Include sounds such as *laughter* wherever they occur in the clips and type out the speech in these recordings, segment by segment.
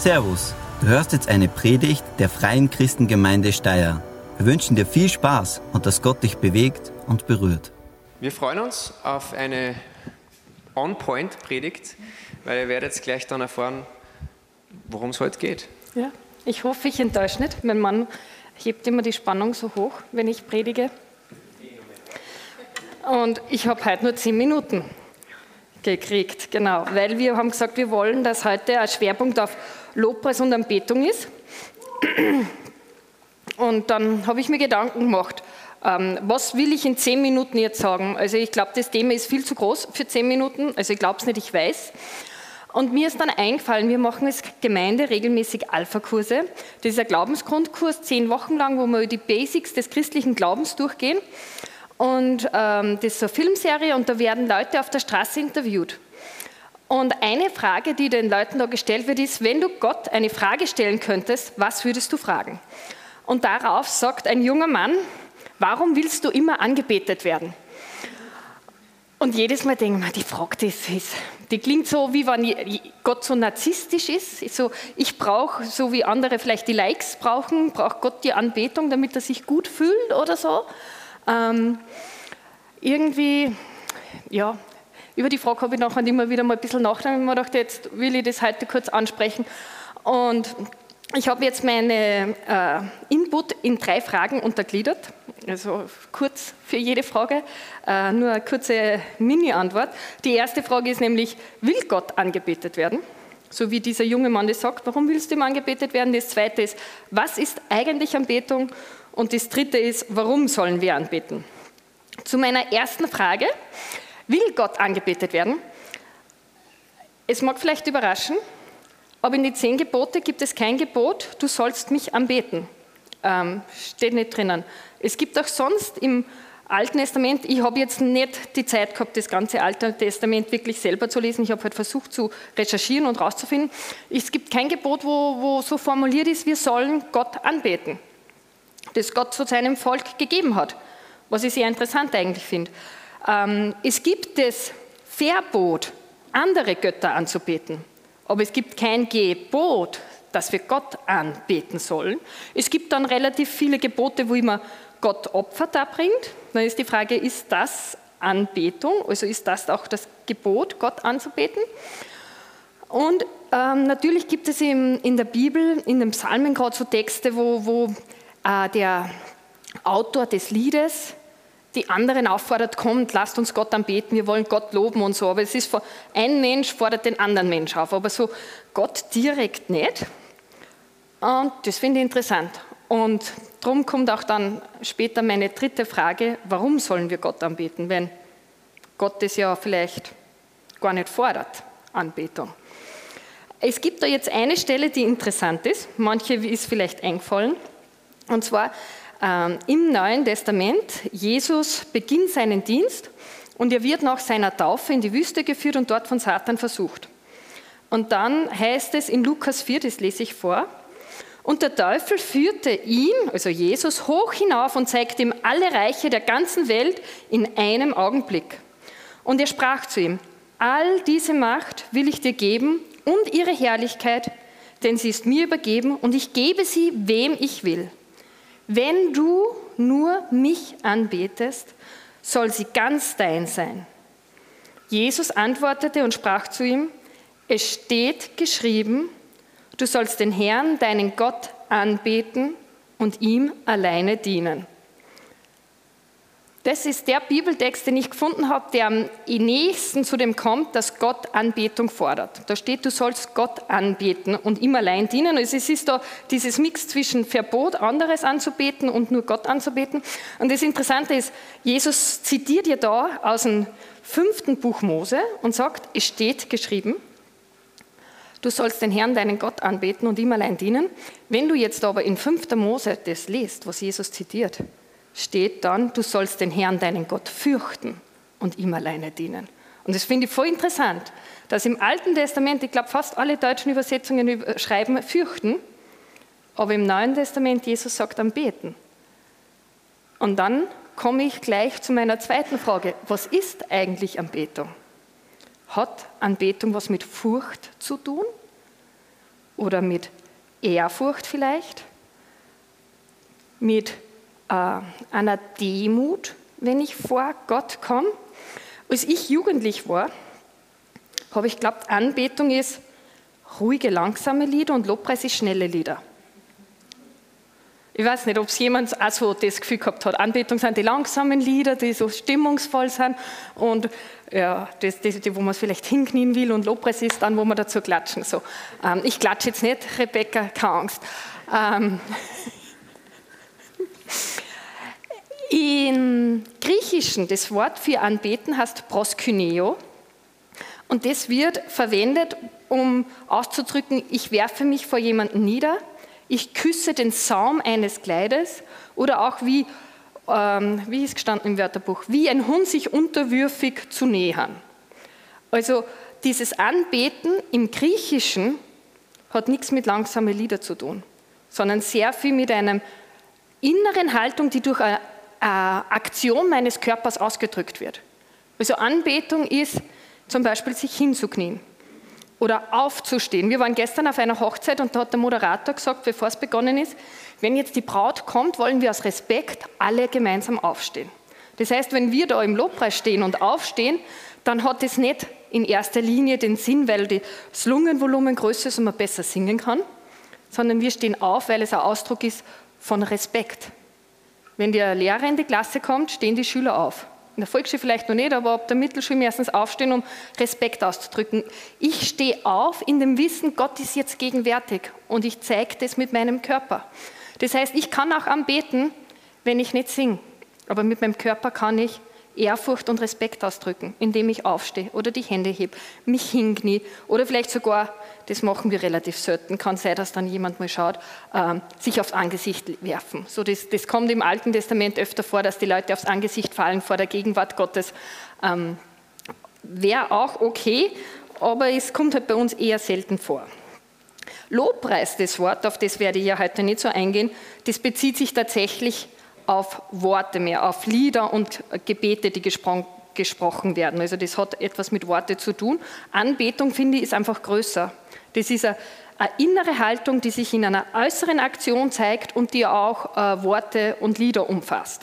Servus, du hörst jetzt eine Predigt der Freien Christengemeinde Steyr. Wir wünschen dir viel Spaß und dass Gott dich bewegt und berührt. Wir freuen uns auf eine On-Point-Predigt, weil ihr werdet jetzt gleich dann erfahren, worum es heute geht. Ja, ich hoffe, ich enttäusche nicht. Mein Mann hebt immer die Spannung so hoch, wenn ich predige. Und ich habe heute nur zehn Minuten gekriegt, genau, weil wir haben gesagt, wir wollen, dass heute ein Schwerpunkt auf Lobpreis und Anbetung ist. Und dann habe ich mir Gedanken gemacht, ähm, was will ich in zehn Minuten jetzt sagen? Also ich glaube, das Thema ist viel zu groß für zehn Minuten, also ich glaube es nicht, ich weiß. Und mir ist dann eingefallen, wir machen als Gemeinde regelmäßig Alpha-Kurse. Das ist ein Glaubensgrundkurs, zehn Wochen lang, wo wir die Basics des christlichen Glaubens durchgehen. Und ähm, das ist eine Filmserie und da werden Leute auf der Straße interviewt. Und eine Frage, die den Leuten da gestellt wird, ist, wenn du Gott eine Frage stellen könntest, was würdest du fragen? Und darauf sagt ein junger Mann, warum willst du immer angebetet werden? Und jedes Mal denke ich mir, die Frage, das ist, die klingt so, wie wenn Gott so narzisstisch ist. So, ich brauche, so wie andere vielleicht die Likes brauchen, braucht Gott die Anbetung, damit er sich gut fühlt oder so. Ähm, irgendwie, ja, über die Frage habe ich nachher immer wieder mal ein bisschen nachgedacht und mir gedacht, jetzt will ich das heute kurz ansprechen. Und ich habe jetzt meine äh, Input in drei Fragen untergliedert, also kurz für jede Frage, äh, nur eine kurze Mini-Antwort. Die erste Frage ist nämlich, will Gott angebetet werden? So wie dieser junge Mann das sagt, warum willst du ihm angebetet werden? Das zweite ist, was ist eigentlich Anbetung? Und das dritte ist, warum sollen wir anbeten? Zu meiner ersten Frage, will Gott angebetet werden? Es mag vielleicht überraschen, aber in die zehn Gebote gibt es kein Gebot, du sollst mich anbeten. Ähm, steht nicht drinnen. Es gibt auch sonst im Alten Testament, ich habe jetzt nicht die Zeit gehabt, das ganze Alte Testament wirklich selber zu lesen. Ich habe halt versucht zu recherchieren und rauszufinden. Es gibt kein Gebot, wo, wo so formuliert ist, wir sollen Gott anbeten das Gott zu seinem Volk gegeben hat, was ich sehr interessant eigentlich finde. Ähm, es gibt das Verbot, andere Götter anzubeten, aber es gibt kein Gebot, dass wir Gott anbeten sollen. Es gibt dann relativ viele Gebote, wo immer Gott Opfer darbringt. Dann ist die Frage, ist das Anbetung? Also ist das auch das Gebot, Gott anzubeten? Und ähm, natürlich gibt es in, in der Bibel, in den Psalmen gerade so Texte, wo, wo äh, der Autor des Liedes die anderen auffordert, kommt, lasst uns Gott anbeten, wir wollen Gott loben und so. Aber es ist, ein Mensch fordert den anderen Mensch auf, aber so Gott direkt nicht. Und das finde ich interessant. Und darum kommt auch dann später meine dritte Frage, warum sollen wir Gott anbeten, wenn Gott es ja vielleicht gar nicht fordert, Anbetung. Es gibt da jetzt eine Stelle, die interessant ist, manche ist vielleicht eingefallen. Und zwar ähm, im Neuen Testament, Jesus beginnt seinen Dienst und er wird nach seiner Taufe in die Wüste geführt und dort von Satan versucht. Und dann heißt es in Lukas 4, das lese ich vor, und der Teufel führte ihn, also Jesus, hoch hinauf und zeigte ihm alle Reiche der ganzen Welt in einem Augenblick. Und er sprach zu ihm, all diese Macht will ich dir geben und ihre Herrlichkeit, denn sie ist mir übergeben und ich gebe sie, wem ich will. Wenn du nur mich anbetest, soll sie ganz dein sein. Jesus antwortete und sprach zu ihm, es steht geschrieben, du sollst den Herrn, deinen Gott, anbeten und ihm alleine dienen. Das ist der Bibeltext, den ich gefunden habe, der am nächsten zu dem kommt, dass Gott Anbetung fordert. Da steht, du sollst Gott anbeten und ihm allein dienen. Also es ist da dieses Mix zwischen Verbot, anderes anzubeten und nur Gott anzubeten. Und das Interessante ist, Jesus zitiert ja da aus dem fünften Buch Mose und sagt, es steht geschrieben, du sollst den Herrn, deinen Gott anbeten und ihm allein dienen. Wenn du jetzt aber in 5. Mose das liest, was Jesus zitiert, steht dann, du sollst den Herrn, deinen Gott, fürchten und ihm alleine dienen. Und das finde ich voll interessant, dass im Alten Testament, ich glaube, fast alle deutschen Übersetzungen schreiben fürchten, aber im Neuen Testament Jesus sagt am Beten. Und dann komme ich gleich zu meiner zweiten Frage. Was ist eigentlich Anbetung? Hat Anbetung was mit Furcht zu tun? oder mit Ehrfurcht vielleicht, mit äh, einer Demut, wenn ich vor Gott komme. Als ich jugendlich war, habe ich geglaubt, Anbetung ist ruhige, langsame Lieder und Lobpreis ist schnelle Lieder. Ich weiß nicht, ob es jemand auch so das Gefühl gehabt hat. Anbetung sind die langsamen Lieder, die so stimmungsvoll sind und ja, das, das, wo man es vielleicht hinknien will und Lobpreis ist dann, wo man dazu klatschen. So, ähm, ich klatsche jetzt nicht, Rebecca, keine Angst. Ähm, *laughs* Im Griechischen, das Wort für Anbeten heißt proskyneo und das wird verwendet, um auszudrücken, ich werfe mich vor jemanden nieder, ich küsse den Saum eines Kleides oder auch wie, ähm, wie ist gestanden im Wörterbuch, wie ein Hund sich unterwürfig zu nähern. Also dieses Anbeten im Griechischen hat nichts mit langsamen Lieder zu tun, sondern sehr viel mit einer inneren Haltung, die durch eine Aktion meines Körpers ausgedrückt wird. Also Anbetung ist zum Beispiel sich hinzuknien oder aufzustehen. Wir waren gestern auf einer Hochzeit und da hat der Moderator gesagt, bevor es begonnen ist, wenn jetzt die Braut kommt, wollen wir aus Respekt alle gemeinsam aufstehen. Das heißt, wenn wir da im Lobpreis stehen und aufstehen, dann hat es nicht in erster Linie den Sinn, weil das Lungenvolumen größer ist und man besser singen kann, sondern wir stehen auf, weil es ein Ausdruck ist von Respekt. Wenn der Lehrer in die Klasse kommt, stehen die Schüler auf in der Volksschule vielleicht noch nicht, aber ab der Mittelschule meistens aufstehen, um Respekt auszudrücken. Ich stehe auf in dem Wissen, Gott ist jetzt gegenwärtig und ich zeige das mit meinem Körper. Das heißt, ich kann auch anbeten, wenn ich nicht singe, aber mit meinem Körper kann ich Ehrfurcht und Respekt ausdrücken, indem ich aufstehe oder die Hände hebe, mich hinknie oder vielleicht sogar, das machen wir relativ selten, kann sein, dass dann jemand mal schaut, äh, sich aufs Angesicht werfen. So das, das, kommt im Alten Testament öfter vor, dass die Leute aufs Angesicht fallen vor der Gegenwart Gottes. Ähm, Wäre auch okay, aber es kommt halt bei uns eher selten vor. Lobpreis, das Wort, auf das werde ich ja heute nicht so eingehen, das bezieht sich tatsächlich auf Worte mehr, auf Lieder und Gebete, die gesprochen werden. Also das hat etwas mit Worte zu tun. Anbetung, finde ich, ist einfach größer. Das ist eine, eine innere Haltung, die sich in einer äußeren Aktion zeigt und die auch äh, Worte und Lieder umfasst.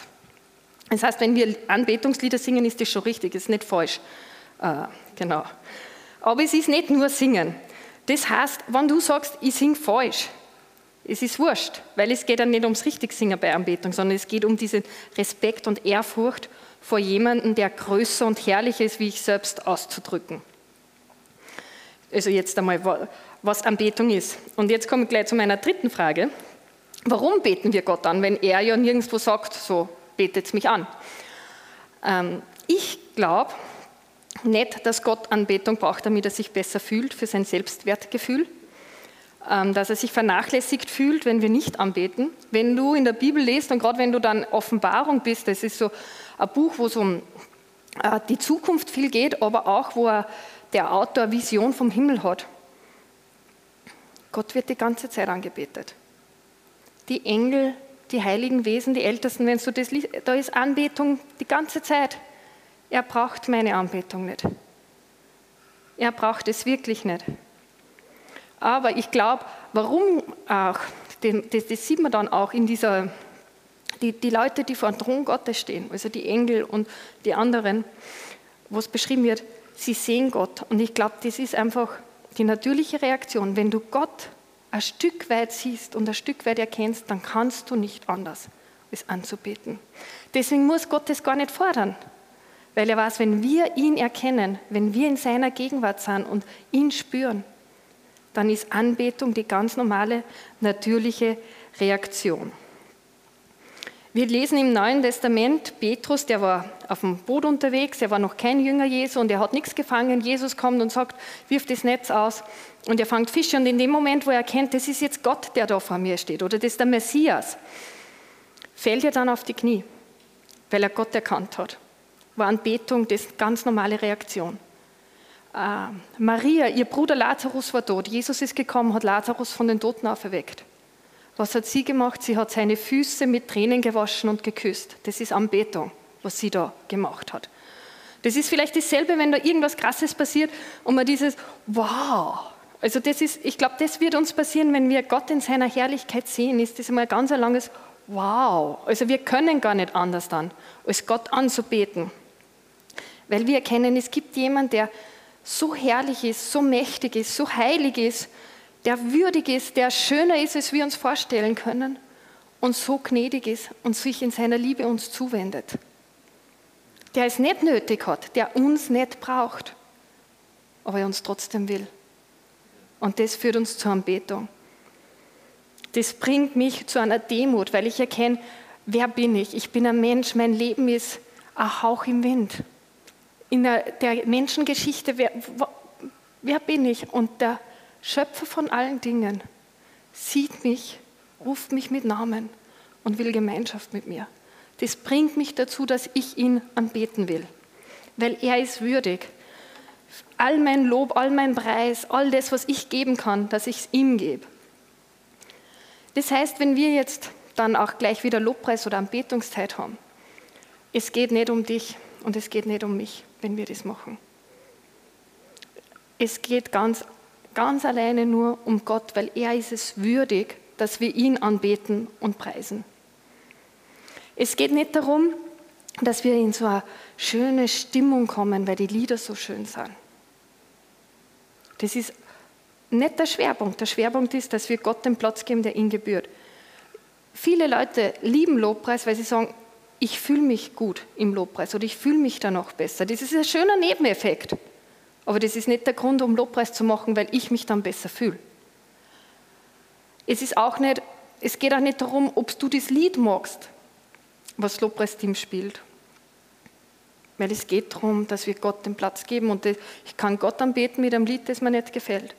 Das heißt, wenn wir Anbetungslieder singen, ist das schon richtig, ist nicht falsch. Äh, genau. Aber es ist nicht nur Singen. Das heißt, wenn du sagst, ich singe falsch, es ist wurscht, weil es geht ja nicht ums Richtigsingen bei Anbetung, sondern es geht um diesen Respekt und Ehrfurcht vor jemandem, der größer und herrlicher ist, wie ich selbst auszudrücken. Also jetzt einmal, was Anbetung ist. Und jetzt komme ich gleich zu meiner dritten Frage. Warum beten wir Gott an, wenn er ja nirgendwo sagt, so betet mich an? Ähm, ich glaube nicht, dass Gott Anbetung braucht, damit er sich besser fühlt, für sein Selbstwertgefühl, dass er sich vernachlässigt fühlt, wenn wir nicht anbeten. Wenn du in der Bibel liest und gerade wenn du dann Offenbarung bist, das ist so ein Buch, wo es um äh, die Zukunft viel geht, aber auch, wo der Autor eine Vision vom Himmel hat. Gott wird die ganze Zeit angebetet. Die Engel, die heiligen Wesen, die Ältesten, wenn du das liest, da ist Anbetung die ganze Zeit. Er braucht meine Anbetung nicht. Er braucht es wirklich nicht. Aber ich glaube, warum auch, das, das, sieht man dann auch in dieser, die, die Leute, die vor dem Thron Gottes stehen, also die Engel und die anderen, wo es beschrieben wird, sie sehen Gott. Und ich glaube, das ist einfach die natürliche Reaktion. Wenn du Gott ein Stück weit siehst und ein Stück weit erkennst, dann kannst du nicht anders, als anzubeten. Deswegen muss Gott das gar nicht fordern. Weil er weiß, wenn wir ihn erkennen, wenn wir in seiner Gegenwart sind und ihn spüren, dann ist Anbetung die ganz normale, natürliche Reaktion. Wir lesen im Neuen Testament, Petrus, der war auf dem Boot unterwegs, er war noch kein Jünger Jesu und er hat nichts gefangen. Jesus kommt und sagt, wirf das Netz aus und er fängt Fische. Und in dem Moment, wo er erkennt, das ist jetzt Gott, der da vor mir steht oder das ist der Messias, fällt er dann auf die Knie, weil er Gott erkannt hat. War Anbetung das ganz normale Reaktion. Äh, Maria, ihr Bruder Lazarus war tot. Jesus ist gekommen, hat Lazarus von den Toten auferweckt. Was hat sie gemacht? Sie hat seine Füße mit Tränen gewaschen und geküsst. Das ist Anbetung, was sie da gemacht hat. Das ist vielleicht dasselbe, wenn da irgendwas Krasses passiert und man dieses Wow, Also das ist, ich glaube, das wird uns passieren, wenn wir Gott in seiner Herrlichkeit sehen, ist das einmal ein ganz langes Wow. Also wir können gar nicht anders dann, als Gott anzubeten. Weil wir erkennen, es gibt jemanden, der so herrlich ist, so mächtig ist, so heilig ist, der würdig ist, der schöner ist, als wir uns vorstellen können und so gnädig ist und sich in seiner Liebe uns zuwendet. Der es nicht nötig hat, der uns nicht braucht, aber er uns trotzdem will. Und das führt uns zur Anbetung. Das bringt mich zu einer Demut, weil ich erkenne, wer bin ich? Ich bin ein Mensch, mein Leben ist ein Hauch im Wind. In der, Menschengeschichte, wer, wer bin ich? Und der Schöpfer von allen Dingen sieht mich, ruft mich mit Namen und will Gemeinschaft mit mir. Das bringt mich dazu, dass ich ihn anbeten will, weil er ist würdig. All mein Lob, all mein Preis, all das, was ich geben kann, dass ich es ihm gebe. Das heißt, wenn wir jetzt dann auch gleich wieder Lobpreis oder Anbetungszeit haben, es geht nicht um dich und es geht nicht um mich, wenn wir das machen. Es geht ganz, ganz alleine nur um Gott, weil er ist es würdig, dass wir ihn anbeten und preisen. Es geht nicht darum, dass wir in so eine schöne Stimmung kommen, weil die Lieder so schön sind. Das ist nicht der Schwerpunkt. Der Schwerpunkt ist, dass wir Gott den Platz geben, der ihm gebührt. Viele Leute lieben Lobpreis, weil sie sagen, ich fühle mich gut im Lobpreis oder ich fühle mich da noch besser. Das ist ein schöner Nebeneffekt. Aber das ist nicht der Grund, um Lobpreis zu machen, weil ich mich dann besser fühle. Es ist auch nicht, es geht auch nicht darum, ob du das Lied magst was Lobpreisteam spielt. Weil es geht darum, dass wir Gott den Platz geben und ich kann Gott anbeten mit einem Lied, das mir nicht gefällt.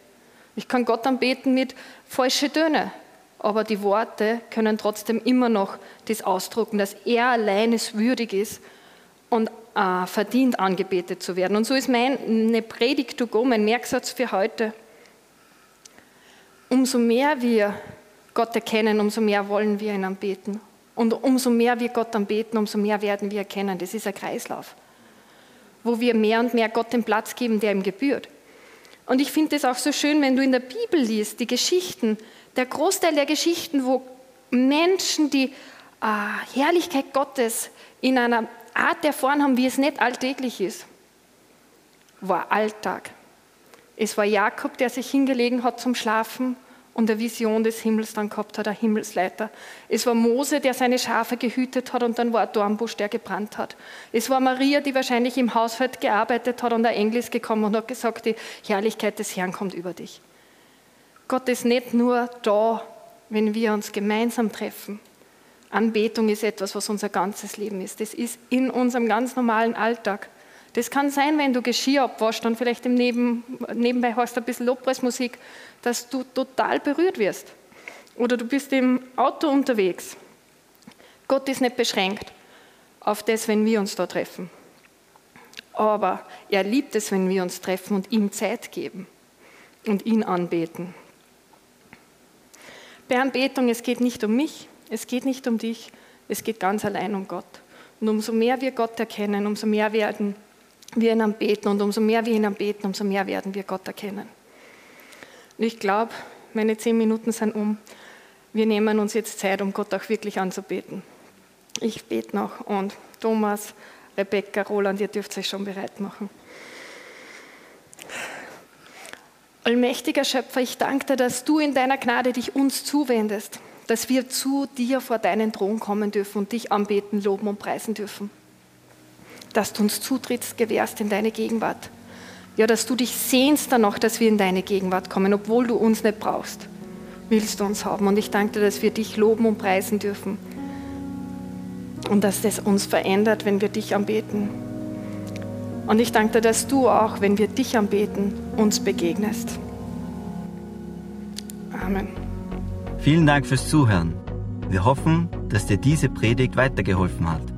Ich kann Gott anbeten mit falschen Tönen, aber die Worte können trotzdem immer noch das ausdrucken, dass er allein es würdig ist und äh, verdient angebetet zu werden. Und so ist meine Predigt to go, mein Merksatz für heute. Umso mehr wir Gott erkennen, umso mehr wollen wir ihn anbeten. Und umso mehr wir Gott anbeten, umso mehr werden wir erkennen. Das ist ein Kreislauf, wo wir mehr und mehr Gott den Platz geben, der ihm gebührt. Und ich finde es auch so schön, wenn du in der Bibel liest, die Geschichten, der Großteil der Geschichten, wo Menschen die äh, Herrlichkeit Gottes in einer Art erfahren haben, wie es nicht alltäglich ist, war Alltag. Es war Jakob, der sich hingelegen hat zum Schlafen und eine Vision des Himmels dann gehabt hat, ein Himmelsleiter. Es war Mose, der seine Schafe gehütet hat und dann war ein Dornbusch, der gebrannt hat. Es war Maria, die wahrscheinlich im Haushalt gearbeitet hat und ein Engel ist gekommen und hat gesagt, die Herrlichkeit des Herrn kommt über dich. Gott ist nicht nur da, wenn wir uns gemeinsam treffen. Anbetung ist etwas, was unser ganzes Leben ist. Das ist in unserem ganz normalen Alltag. Das kann sein, wenn du Geschirr abwaschst und vielleicht im Neben, nebenbei hast ein bisschen Lobpreismusik, dass du total berührt wirst. Oder du bist im Auto unterwegs. Gott ist nicht beschränkt auf das, wenn wir uns da treffen. Aber er liebt es, wenn wir uns treffen und ihm Zeit geben und ihn anbeten. Bei Anbetung, es geht nicht um mich, es geht nicht um dich, es geht ganz allein um Gott. Und umso mehr wir Gott erkennen, umso mehr werden wir ihn anbeten und umso mehr wir ihn anbeten, umso mehr werden wir Gott erkennen. Und ich glaube, meine zehn Minuten sind um. Wir nehmen uns jetzt Zeit, um Gott auch wirklich anzubeten. Ich bete noch und Thomas, Rebecca, Roland, ihr dürft euch schon bereit machen. Allmächtiger Schöpfer, ich danke dir, dass du in deiner Gnade dich uns zuwendest, dass wir zu dir vor deinen Thron kommen dürfen und dich anbeten, loben und preisen dürfen dass du uns Zutritt gewährst in deine Gegenwart. Ja, dass du dich sehnst danach, dass wir in deine Gegenwart kommen, obwohl du uns nicht brauchst. Willst du uns haben. Und ich danke dir, dass wir dich loben und preisen dürfen. Und dass das uns verändert, wenn wir dich anbeten. Und ich danke dir, dass du auch, wenn wir dich anbeten, uns begegnest. Amen. Vielen Dank fürs Zuhören. Wir hoffen, dass dir diese Predigt weitergeholfen hat.